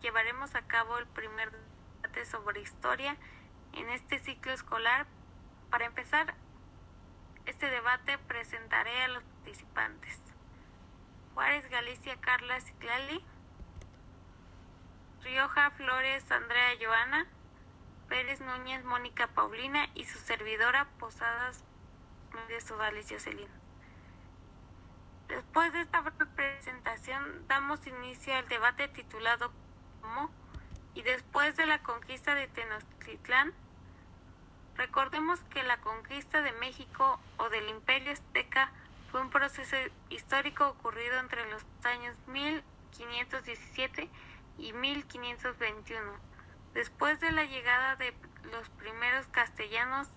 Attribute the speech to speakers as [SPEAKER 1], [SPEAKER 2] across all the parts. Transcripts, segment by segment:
[SPEAKER 1] llevaremos a cabo el primer debate sobre historia en este ciclo escolar. Para empezar este debate presentaré a los participantes. Juárez Galicia Carla Ciclali, Rioja Flores Andrea Joana, Pérez Núñez Mónica Paulina y su servidora Posadas Méndez Ovales Jocelyn. Después de esta presentación damos inicio al debate titulado ¿Cómo? y después de la conquista de Tenochtitlán, recordemos que la conquista de México o del Imperio Azteca fue un proceso histórico ocurrido entre los años 1517 y 1521. Después de la llegada de los primeros castellanos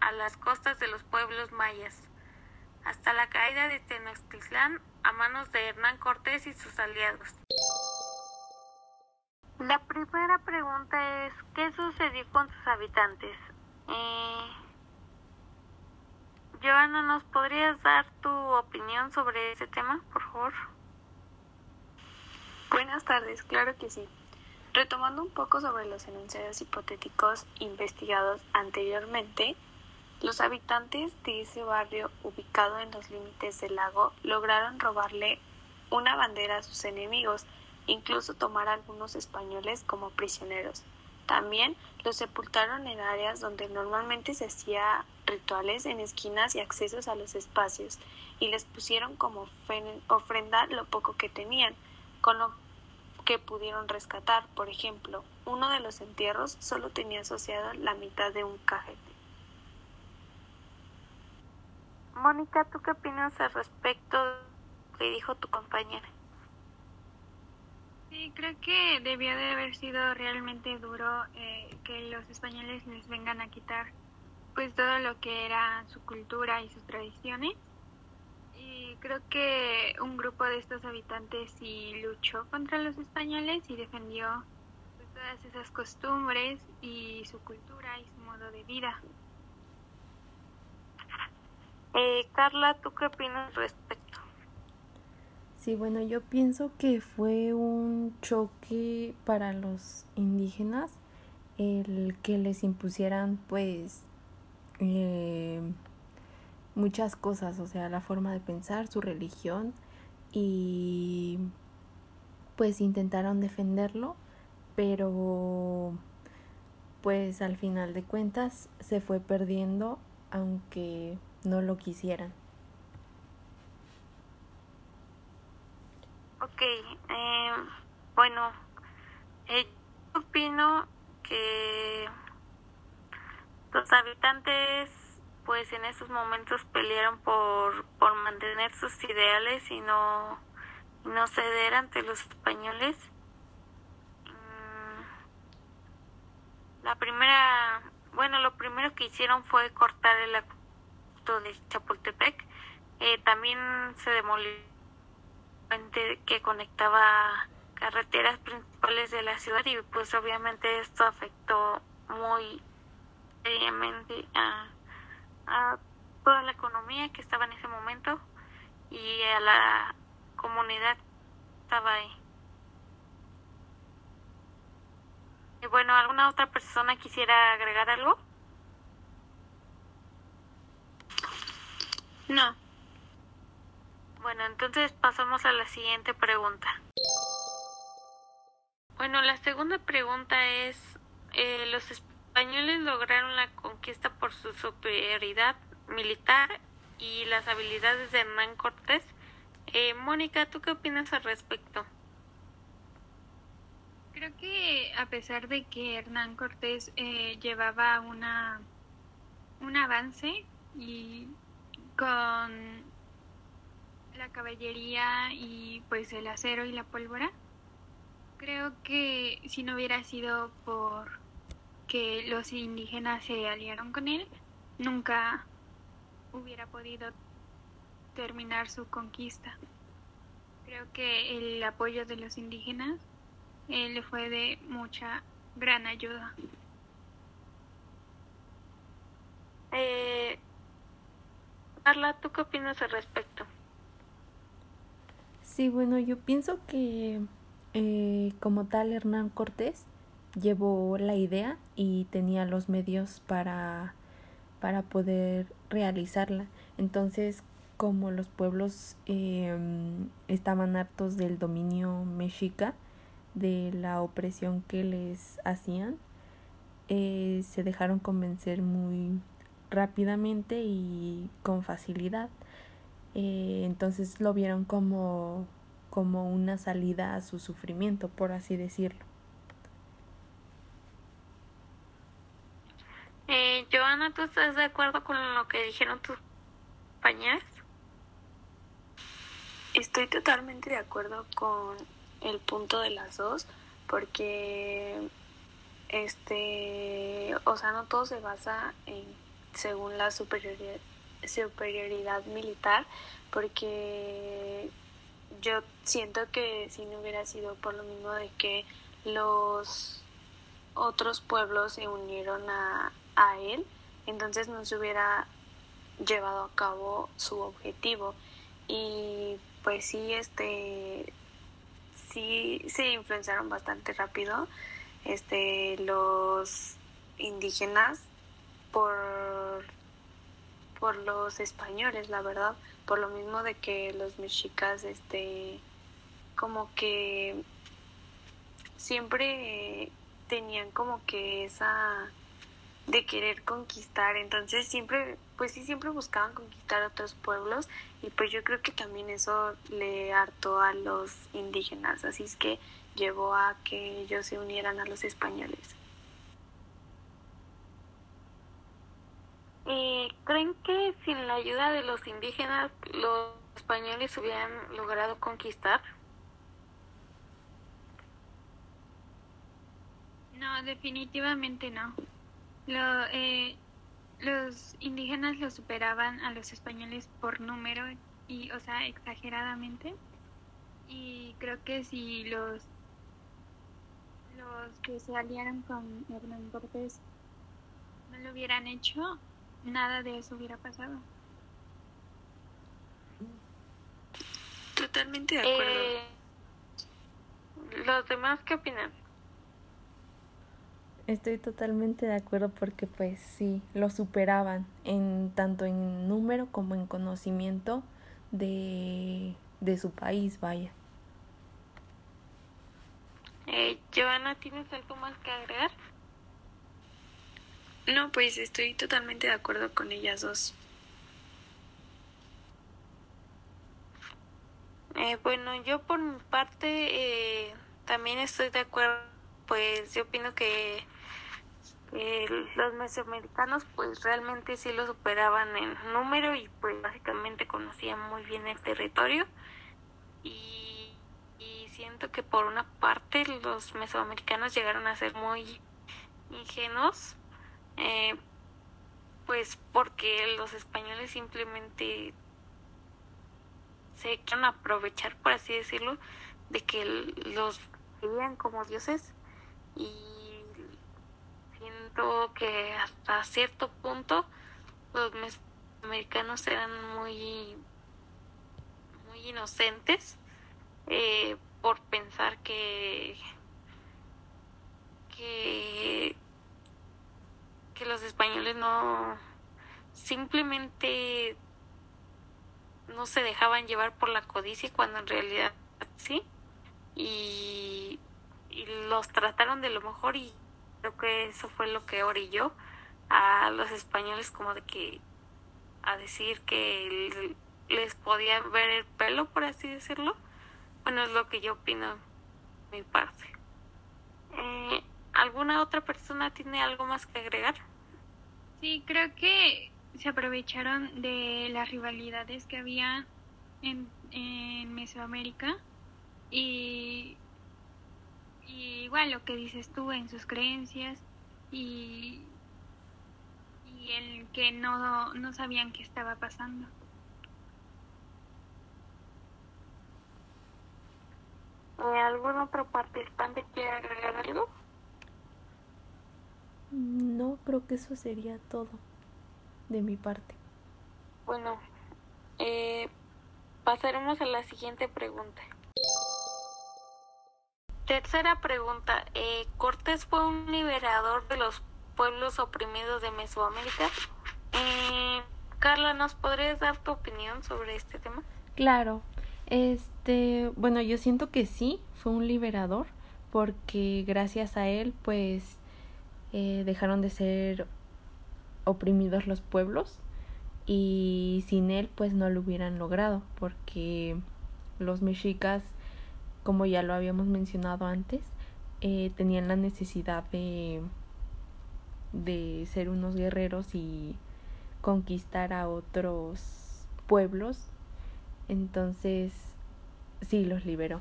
[SPEAKER 1] a las costas de los pueblos mayas, hasta la caída de Tenochtitlán a manos de Hernán Cortés y sus aliados. La primera pregunta es, ¿qué sucedió con sus habitantes? Eh, Joana, ¿nos podrías dar tu opinión sobre ese tema, por favor?
[SPEAKER 2] Buenas tardes, claro que sí. Retomando un poco sobre los enunciados hipotéticos investigados anteriormente, los habitantes de ese barrio ubicado en los límites del lago lograron robarle una bandera a sus enemigos, incluso tomar a algunos españoles como prisioneros. También los sepultaron en áreas donde normalmente se hacía rituales en esquinas y accesos a los espacios, y les pusieron como ofrenda lo poco que tenían, con lo que pudieron rescatar. Por ejemplo, uno de los entierros solo tenía asociado la mitad de un cajete.
[SPEAKER 1] Mónica, ¿tú qué opinas al respecto que dijo tu compañera?
[SPEAKER 3] Sí, creo que debió de haber sido realmente duro eh, que los españoles les vengan a quitar pues todo lo que era su cultura y sus tradiciones creo que un grupo de estos habitantes sí luchó contra los españoles y defendió pues, todas esas costumbres y su cultura y su modo de vida.
[SPEAKER 1] Eh, Carla, ¿tú qué opinas respecto?
[SPEAKER 4] Sí, bueno, yo pienso que fue un choque para los indígenas el que les impusieran pues eh, muchas cosas, o sea, la forma de pensar, su religión y pues intentaron defenderlo, pero pues al final de cuentas se fue perdiendo aunque no lo quisieran.
[SPEAKER 1] Ok, eh, bueno, eh, yo opino que los habitantes pues en esos momentos pelearon por, por mantener sus ideales y no, no ceder ante los españoles. Mm, la primera, bueno, lo primero que hicieron fue cortar el de Chapultepec. Eh, también se demolió puente que conectaba carreteras principales de la ciudad y pues obviamente esto afectó muy seriamente a a toda la economía que estaba en ese momento y a la comunidad que estaba ahí. Y bueno, ¿alguna otra persona quisiera agregar algo?
[SPEAKER 3] No.
[SPEAKER 1] Bueno, entonces pasamos a la siguiente pregunta. Bueno, la segunda pregunta es, eh, los españoles lograron la conquista por su superioridad militar y las habilidades de Hernán Cortés. Eh, Mónica, ¿tú qué opinas al respecto?
[SPEAKER 3] Creo que a pesar de que Hernán Cortés eh, llevaba una un avance y con la caballería y pues el acero y la pólvora, creo que si no hubiera sido por que los indígenas se aliaron con él, nunca hubiera podido terminar su conquista. Creo que el apoyo de los indígenas eh, le fue de mucha gran ayuda.
[SPEAKER 1] Eh, Carla, ¿tú qué opinas al respecto?
[SPEAKER 4] Sí, bueno, yo pienso que eh, como tal Hernán Cortés llevó la idea y tenía los medios para, para poder realizarla. Entonces, como los pueblos em, estaban hartos del dominio mexica, de la opresión que les hacían, eh, se dejaron convencer muy rápidamente y con facilidad. Eh, entonces lo vieron como, como una salida a su sufrimiento, por así decirlo.
[SPEAKER 1] Eh, Joana, ¿tú estás de acuerdo con lo que dijeron tus compañeros?
[SPEAKER 2] Estoy totalmente de acuerdo con el punto de las dos, porque este, o sea, no todo se basa en según la superioridad, militar, porque yo siento que si no hubiera sido por lo mismo de que los otros pueblos se unieron a, a él, entonces no se hubiera llevado a cabo su objetivo. Y pues sí, este, sí se influenciaron bastante rápido este, los indígenas por, por los españoles, la verdad, por lo mismo de que los mexicas, este, como que siempre tenían como que esa de querer conquistar, entonces siempre, pues sí, siempre buscaban conquistar otros pueblos y pues yo creo que también eso le hartó a los indígenas, así es que llevó a que ellos se unieran a los españoles.
[SPEAKER 1] ¿Y creen que sin la ayuda de los indígenas los españoles hubieran logrado conquistar?
[SPEAKER 3] No, definitivamente no. Lo, eh, los indígenas lo superaban a los españoles por número y, o sea, exageradamente. Y creo que si los los que se aliaron con Hernán Cortés no lo hubieran hecho, nada de eso hubiera pasado.
[SPEAKER 2] Totalmente de acuerdo. Eh,
[SPEAKER 1] ¿Los demás qué opinan?
[SPEAKER 4] Estoy totalmente de acuerdo porque pues sí, lo superaban en tanto en número como en conocimiento de, de su país, vaya.
[SPEAKER 1] Eh, Joana, ¿tienes algo más que agregar?
[SPEAKER 2] No, pues estoy totalmente de acuerdo con ellas dos.
[SPEAKER 1] Eh, bueno, yo por mi parte eh, también estoy de acuerdo, pues yo opino que los mesoamericanos pues realmente sí lo superaban en número y pues básicamente conocían muy bien el territorio y siento que por una parte los mesoamericanos llegaron a ser muy ingenuos, eh, pues porque los españoles simplemente se quieren aprovechar, por así decirlo, de que los veían como dioses. Y siento que hasta cierto punto los mesoamericanos eran muy muy inocentes eh, por pensar que que que los españoles no simplemente no se dejaban llevar por la codicia cuando en realidad sí y, los trataron de lo mejor y creo que eso fue lo que orilló a los españoles como de que a decir que les podía ver el pelo por así decirlo bueno, es lo que yo opino mi parte. Eh, ¿Alguna otra persona tiene algo más que agregar?
[SPEAKER 3] Sí, creo que se aprovecharon de las rivalidades que había en, en Mesoamérica y, y igual lo que dices tú en sus creencias y, y el que no, no sabían qué estaba pasando.
[SPEAKER 1] ¿Algún otro participante quiere agregar algo?
[SPEAKER 4] No, creo que eso sería todo de mi parte.
[SPEAKER 1] Bueno, eh, pasaremos a la siguiente pregunta. tercera pregunta. Eh, ¿Cortés fue un liberador de los pueblos oprimidos de Mesoamérica? Eh, Carla, ¿nos podrías dar tu opinión sobre este tema?
[SPEAKER 4] Claro. Este, bueno, yo siento que sí, fue un liberador, porque gracias a él, pues, eh, dejaron de ser oprimidos los pueblos y sin él, pues, no lo hubieran logrado, porque los mexicas, como ya lo habíamos mencionado antes, eh, tenían la necesidad de, de ser unos guerreros y conquistar a otros pueblos. Entonces, sí, los liberó.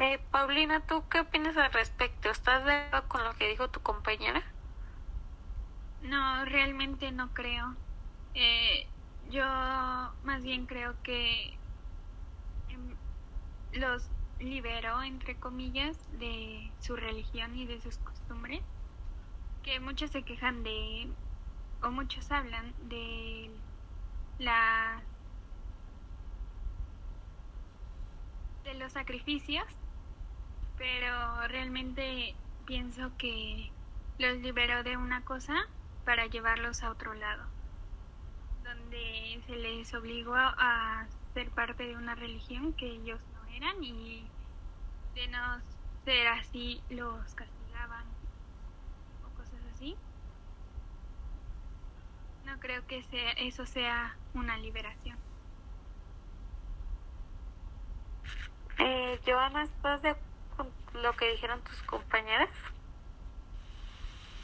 [SPEAKER 1] Eh, Paulina, ¿tú qué opinas al respecto? ¿Estás de acuerdo con lo que dijo tu compañera?
[SPEAKER 3] No, realmente no creo. Eh, yo más bien creo que em, los liberó, entre comillas, de su religión y de sus costumbres, que muchos se quejan de, o muchos hablan de la de los sacrificios, pero realmente pienso que los liberó de una cosa para llevarlos a otro lado, donde se les obligó a ser parte de una religión que ellos no eran y de no ser así los castigaban o cosas así. No creo que sea, eso sea una liberación.
[SPEAKER 1] Eh, Joana, ¿estás de acuerdo con lo que dijeron tus compañeras?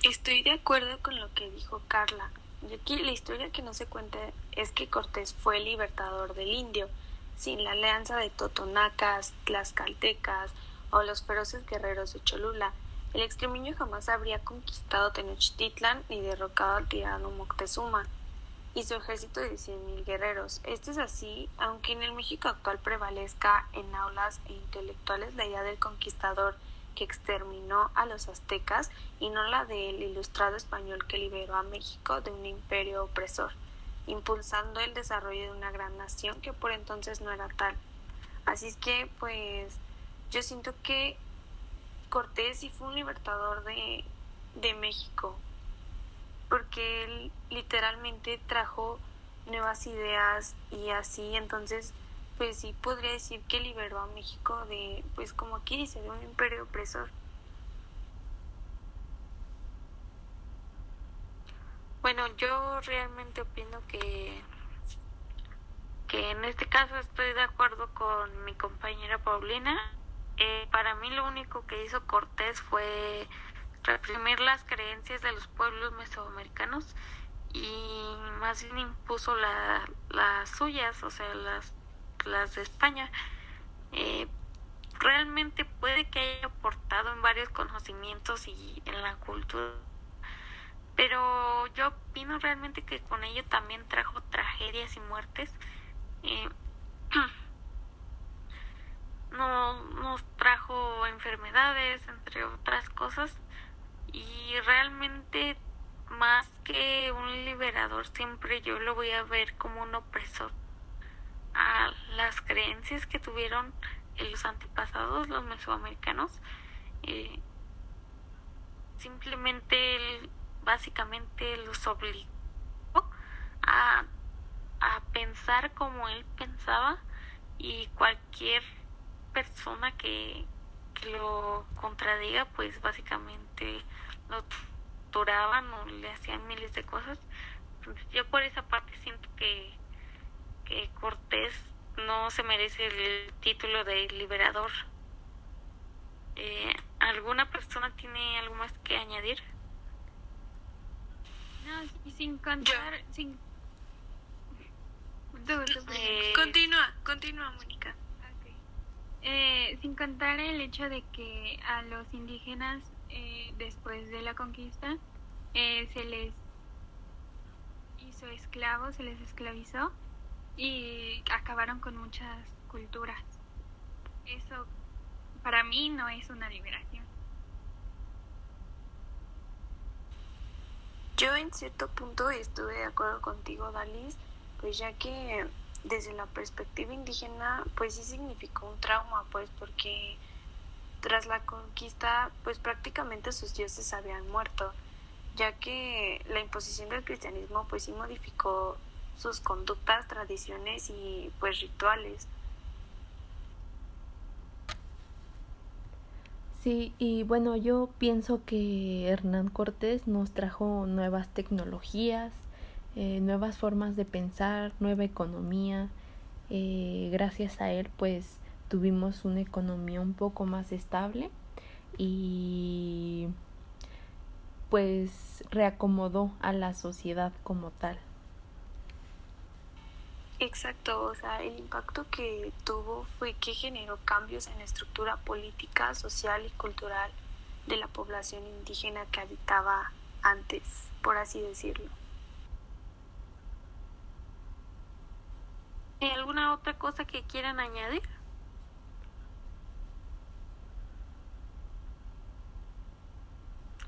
[SPEAKER 2] Estoy de acuerdo con lo que dijo Carla. Y aquí la historia que no se cuenta es que Cortés fue el libertador del indio. Sin la alianza de totonacas, tlaxcaltecas o los feroces guerreros de Cholula, el extremeño jamás habría conquistado Tenochtitlan ni derrocado al tirano Moctezuma y su ejército de 100.000 guerreros. Esto es así, aunque en el México actual prevalezca en aulas e intelectuales la idea del conquistador que exterminó a los aztecas y no la del ilustrado español que liberó a México de un imperio opresor, impulsando el desarrollo de una gran nación que por entonces no era tal. Así es que, pues, yo siento que Cortés sí fue un libertador de, de México, porque él literalmente trajo nuevas ideas y así, entonces pues sí podría decir que liberó a México de, pues como aquí dice, de un imperio opresor.
[SPEAKER 1] Bueno, yo realmente opino que que en este caso estoy de acuerdo con mi compañera Paulina. Eh, para mí lo único que hizo Cortés fue reprimir las creencias de los pueblos mesoamericanos y más bien impuso la, las suyas, o sea, las las de España, eh, realmente puede que haya aportado en varios conocimientos y en la cultura, pero yo opino realmente que con ello también trajo tragedias y muertes. Eh, no nos trajo enfermedades, entre otras cosas, y realmente más que un liberador siempre yo lo voy a ver como un opresor a las creencias que tuvieron los antepasados, los mesoamericanos. Eh, simplemente él básicamente los obligó a, a pensar como él pensaba y cualquier persona que, que lo contradiga pues básicamente lo torturaban o le hacían miles de cosas. Entonces yo por esa parte siento que que Cortés no se merece el título de liberador. Eh, ¿Alguna persona tiene algo más que añadir?
[SPEAKER 3] No, sin contar, sin...
[SPEAKER 2] Eh, continúa, continúa, Mónica.
[SPEAKER 3] Eh, sin contar el hecho de que a los indígenas eh, después de la conquista eh, se les hizo esclavos, se les esclavizó y acabaron con muchas culturas. Eso para mí no es una liberación.
[SPEAKER 2] Yo en cierto punto estuve de acuerdo contigo, Dalis, pues ya que desde la perspectiva indígena, pues sí significó un trauma, pues porque tras la conquista, pues prácticamente sus dioses habían muerto, ya que la imposición del cristianismo pues sí modificó sus conductas, tradiciones y pues rituales.
[SPEAKER 4] Sí, y bueno, yo pienso que Hernán Cortés nos trajo nuevas tecnologías, eh, nuevas formas de pensar, nueva economía. Eh, gracias a él, pues tuvimos una economía un poco más estable y pues reacomodó a la sociedad como tal.
[SPEAKER 2] Exacto, o sea, el impacto que tuvo fue que generó cambios en la estructura política, social y cultural de la población indígena que habitaba antes, por así decirlo.
[SPEAKER 1] ¿Hay alguna otra cosa que quieran añadir?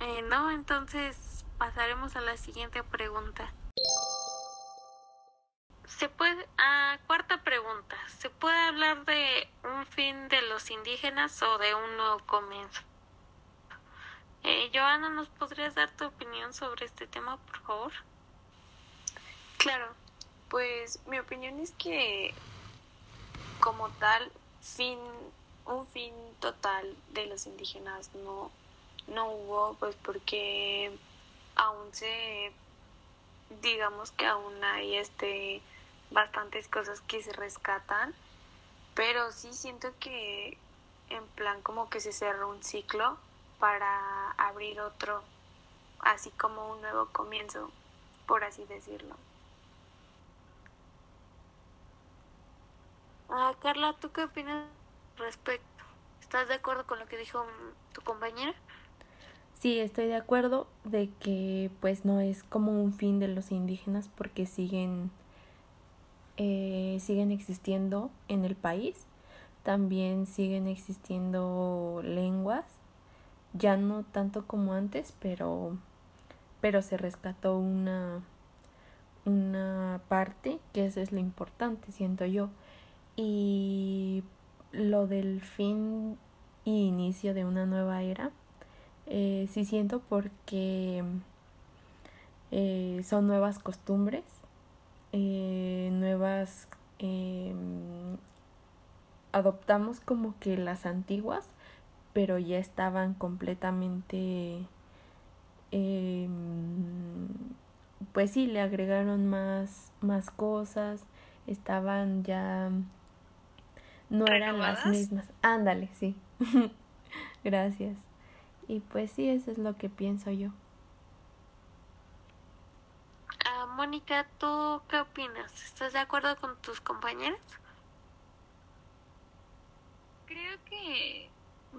[SPEAKER 1] Eh, no, entonces pasaremos a la siguiente pregunta. Se puede, ah, cuarta pregunta. ¿Se puede hablar de un fin de los indígenas o de un nuevo comienzo? Eh, Joana, ¿nos podrías dar tu opinión sobre este tema, por favor?
[SPEAKER 2] Claro, pues mi opinión es que como tal, fin, un fin total de los indígenas no, no hubo, pues porque aún se, digamos que aún hay este bastantes cosas que se rescatan, pero sí siento que en plan como que se cerró un ciclo para abrir otro, así como un nuevo comienzo, por así decirlo.
[SPEAKER 1] Ah, Carla, ¿tú qué opinas respecto? ¿Estás de acuerdo con lo que dijo tu compañera?
[SPEAKER 4] Sí, estoy de acuerdo de que pues no es como un fin de los indígenas porque siguen eh, siguen existiendo en el país, también siguen existiendo lenguas, ya no tanto como antes, pero, pero se rescató una, una parte, que eso es lo importante, siento yo. Y lo del fin y inicio de una nueva era, eh, sí siento porque eh, son nuevas costumbres eh, nuevas, em, adoptamos como que las antiguas, pero ya estaban completamente, em, pues sí, le agregaron más, más cosas, estaban ya, no eran las mismas. Ándale, sí. Gracias. Y pues sí, eso es lo que pienso yo.
[SPEAKER 1] Mónica, ¿tú qué opinas? ¿Estás de acuerdo con tus compañeros?
[SPEAKER 3] Creo que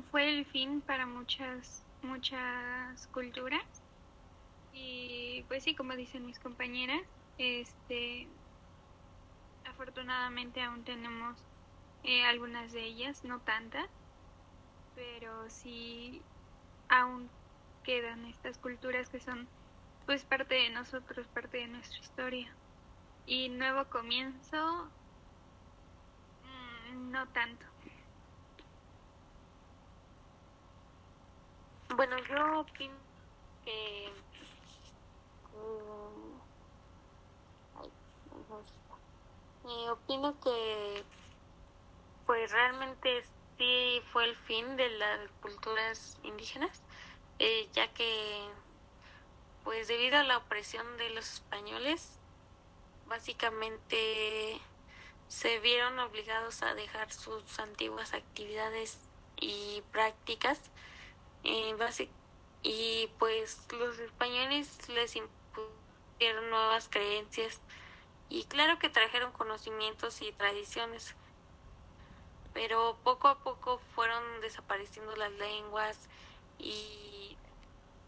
[SPEAKER 3] fue el fin para muchas muchas culturas y pues sí, como dicen mis compañeras, este afortunadamente aún tenemos eh, algunas de ellas, no tantas, pero sí aún quedan estas culturas que son pues parte de nosotros, parte de nuestra historia. Y nuevo comienzo, mm, no tanto.
[SPEAKER 1] Bueno, yo opino que... Mm, opino que pues realmente sí fue el fin de las culturas indígenas, eh, ya que pues debido a la opresión de los españoles, básicamente se vieron obligados a dejar sus antiguas actividades y prácticas eh, y pues los españoles les impusieron nuevas creencias y claro que trajeron conocimientos y tradiciones pero poco a poco fueron desapareciendo las lenguas y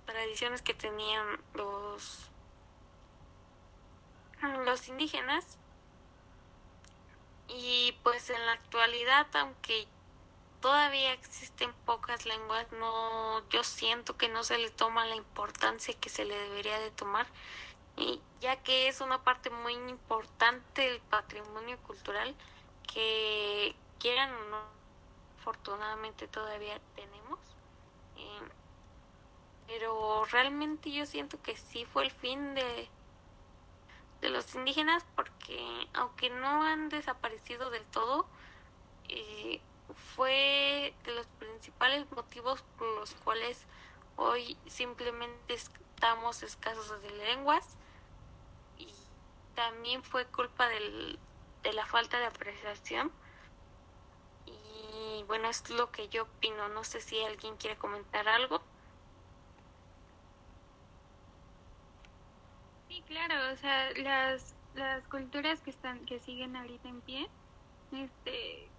[SPEAKER 1] tradiciones que tenían los los indígenas. Y pues en la actualidad aunque todavía existen pocas lenguas no yo siento que no se le toma la importancia que se le debería de tomar y ya que es una parte muy importante del patrimonio cultural que quieran o no, afortunadamente todavía tenemos. Eh, pero realmente yo siento que sí fue el fin de, de los indígenas porque aunque no han desaparecido del todo, eh, fue de los principales motivos por los cuales hoy simplemente estamos escasos de lenguas y también fue culpa del, de la falta de apreciación y bueno es lo que yo opino no sé si alguien quiere comentar algo
[SPEAKER 3] sí claro o sea las las culturas que están que siguen ahorita en pie este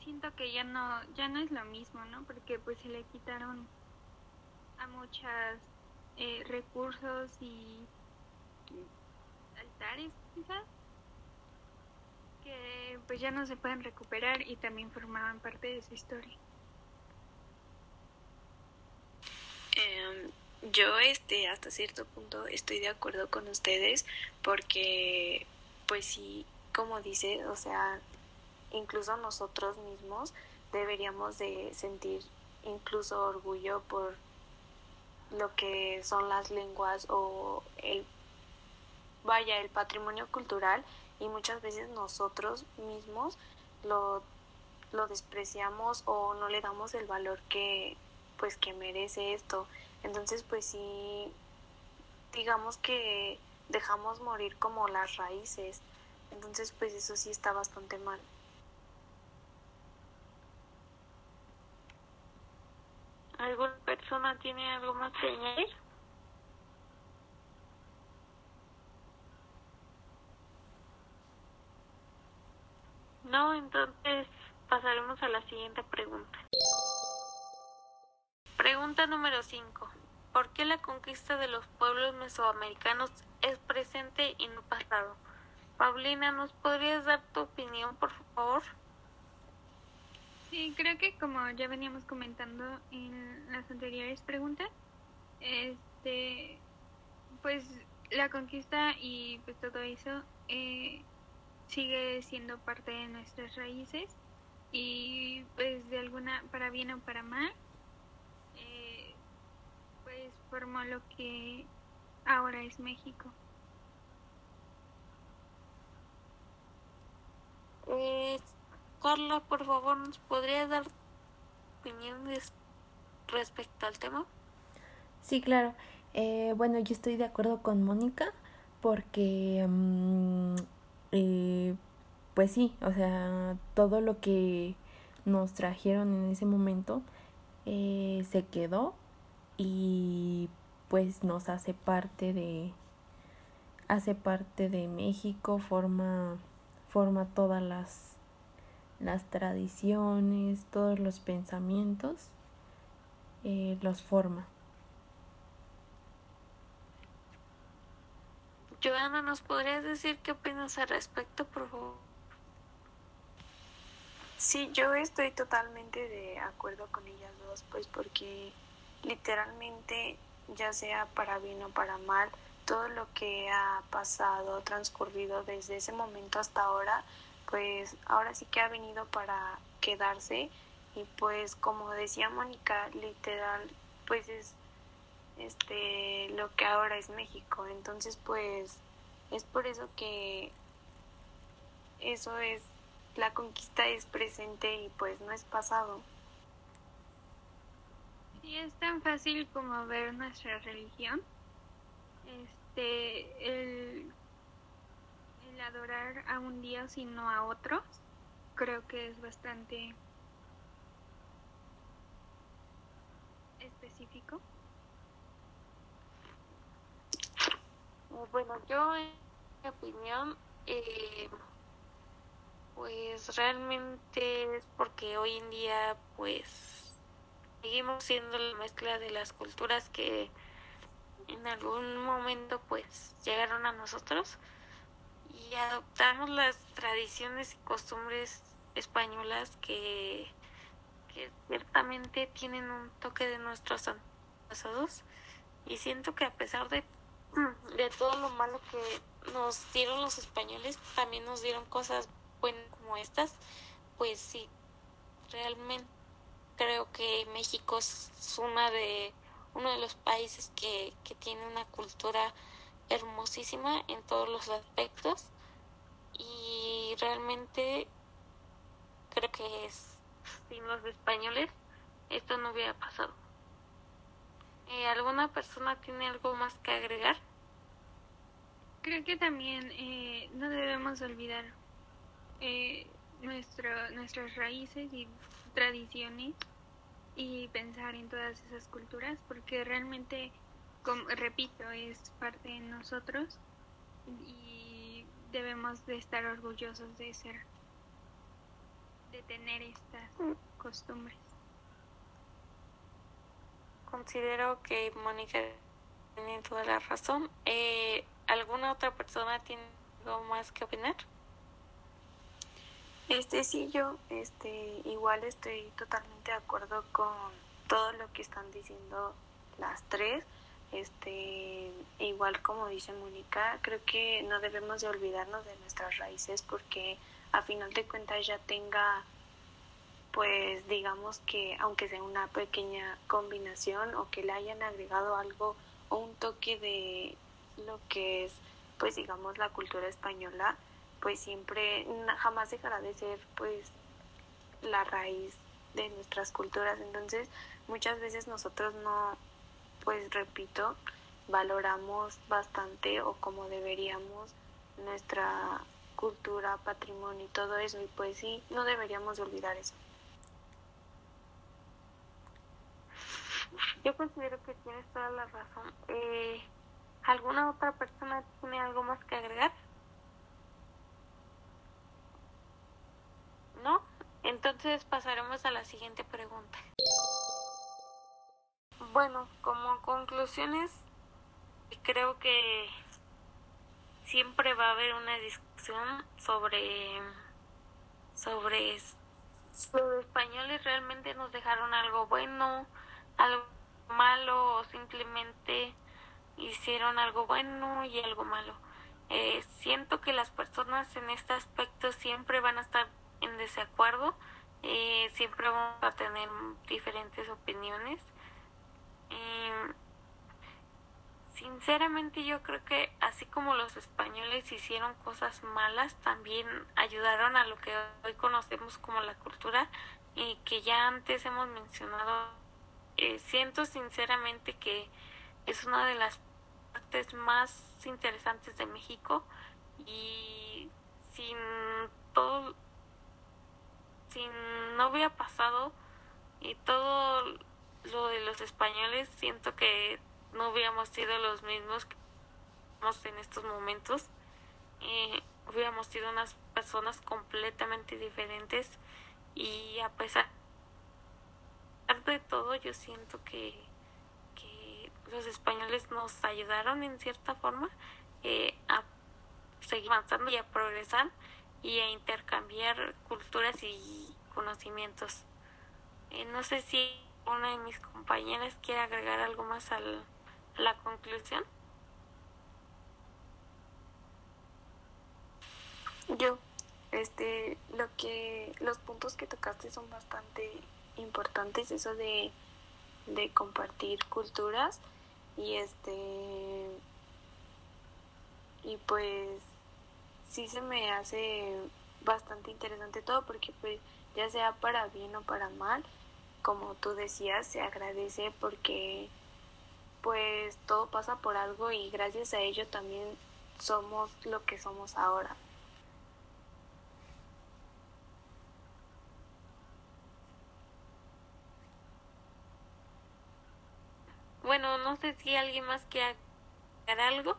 [SPEAKER 3] siento que ya no ya no es lo mismo no porque pues se le quitaron a muchas eh, recursos y altares quizás que pues ya no se pueden recuperar y también formaban parte de su historia.
[SPEAKER 2] Eh, yo este hasta cierto punto estoy de acuerdo con ustedes porque pues sí como dice o sea incluso nosotros mismos deberíamos de sentir incluso orgullo por lo que son las lenguas o el vaya el patrimonio cultural y muchas veces nosotros mismos lo, lo despreciamos o no le damos el valor que pues que merece esto. Entonces pues sí digamos que dejamos morir como las raíces. Entonces pues eso sí está bastante mal.
[SPEAKER 1] ¿Alguna persona tiene algo más que añadir? No, entonces pasaremos a la siguiente pregunta. Pregunta número 5. ¿Por qué la conquista de los pueblos mesoamericanos es presente y no pasado? Paulina, ¿nos podrías dar tu opinión, por favor?
[SPEAKER 3] Sí, creo que como ya veníamos comentando en las anteriores preguntas, este, pues la conquista y pues todo eso eh, sigue siendo parte de nuestras raíces y pues de alguna, para bien o para mal, eh, pues formó lo que ahora es México.
[SPEAKER 1] Eh, Carla, por favor, ¿nos podría dar opiniones respecto al tema?
[SPEAKER 4] Sí, claro. Eh, bueno, yo estoy de acuerdo con Mónica porque, mm, eh, pues sí, o sea, todo lo que nos trajeron en ese momento eh, se quedó y pues nos hace parte de hace parte de México forma forma todas las las tradiciones, todos los pensamientos, eh, los forma.
[SPEAKER 1] Joana, ¿nos podrías decir qué opinas al respecto, por favor?
[SPEAKER 2] Sí, yo estoy totalmente de acuerdo con ellas dos, pues porque literalmente, ya sea para bien o para mal, todo lo que ha pasado, transcurrido desde ese momento hasta ahora, pues ahora sí que ha venido para quedarse y pues como decía Mónica, literal, pues es este lo que ahora es México. Entonces, pues es por eso que eso es la conquista es presente y pues no es pasado.
[SPEAKER 3] Sí, es tan fácil como ver nuestra religión. Este, el adorar a un día sino a otros, creo que es bastante específico.
[SPEAKER 1] Bueno, yo en mi opinión, eh, pues realmente es porque hoy en día pues seguimos siendo la mezcla de las culturas que en algún momento pues llegaron a nosotros y adoptamos las tradiciones y costumbres españolas que, que ciertamente tienen un toque de nuestros antepasados y siento que a pesar de de todo lo malo que nos dieron los españoles, también nos dieron cosas buenas como estas, pues sí, realmente creo que México es una de uno de los países que, que tiene una cultura hermosísima en todos los aspectos y realmente creo que es, sin los españoles esto no hubiera pasado. Eh, ¿Alguna persona tiene algo más que agregar?
[SPEAKER 3] Creo que también eh, no debemos olvidar eh, nuestro, nuestras raíces y tradiciones y pensar en todas esas culturas porque realmente, repito, es parte de nosotros y debemos de estar orgullosos de ser, de tener estas costumbres.
[SPEAKER 1] Considero que Mónica tiene toda la razón. Eh, ¿Alguna otra persona tiene algo más que opinar?
[SPEAKER 2] Este sí, yo este, igual estoy totalmente de acuerdo con todo lo que están diciendo las tres. Este, igual como dice Mónica, creo que no debemos de olvidarnos de nuestras raíces porque a final de cuentas ya tenga pues digamos que aunque sea una pequeña combinación o que le hayan agregado algo o un toque de lo que es pues digamos la cultura española, pues siempre jamás dejará de ser pues la raíz de nuestras culturas. Entonces, muchas veces nosotros no, pues repito, valoramos bastante o como deberíamos nuestra cultura, patrimonio y todo eso. Y pues sí, no deberíamos olvidar eso.
[SPEAKER 1] Yo considero que tienes toda la razón. Eh, ¿Alguna otra persona tiene algo más que agregar? ¿No? Entonces pasaremos a la siguiente pregunta. Bueno, como conclusiones, creo que siempre va a haber una discusión sobre sobre los españoles realmente nos dejaron algo bueno, algo malo o simplemente hicieron algo bueno y algo malo. Eh, siento que las personas en este aspecto siempre van a estar en desacuerdo, eh, siempre vamos a tener diferentes opiniones. Eh, sinceramente yo creo que así como los españoles hicieron cosas malas, también ayudaron a lo que hoy conocemos como la cultura y que ya antes hemos mencionado. Eh, siento sinceramente que es una de las partes más interesantes de México y sin todo si no hubiera pasado y todo lo de los españoles, siento que no hubiéramos sido los mismos que somos en estos momentos. Eh, hubiéramos sido unas personas completamente diferentes y a pesar de todo yo siento que, que los españoles nos ayudaron en cierta forma eh, a seguir avanzando y a progresar y a intercambiar culturas y conocimientos. Eh, no sé si una de mis compañeras quiere agregar algo más al, a la conclusión.
[SPEAKER 2] Yo, este, lo que, los puntos que tocaste son bastante importantes, eso de, de compartir culturas y este, y pues sí se me hace bastante interesante todo porque pues ya sea para bien o para mal, como tú decías, se agradece porque pues todo pasa por algo y gracias a ello también somos lo que somos ahora.
[SPEAKER 1] Bueno, no sé si alguien más quiere agregar algo.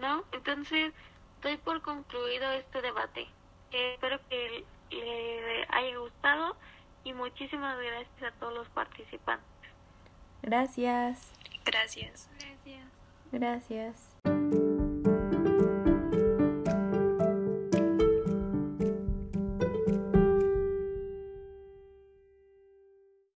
[SPEAKER 1] ¿no? Entonces, doy por concluido este debate. espero que le haya gustado y muchísimas gracias a todos los participantes.
[SPEAKER 4] Gracias.
[SPEAKER 2] Gracias.
[SPEAKER 3] Gracias.
[SPEAKER 4] Gracias.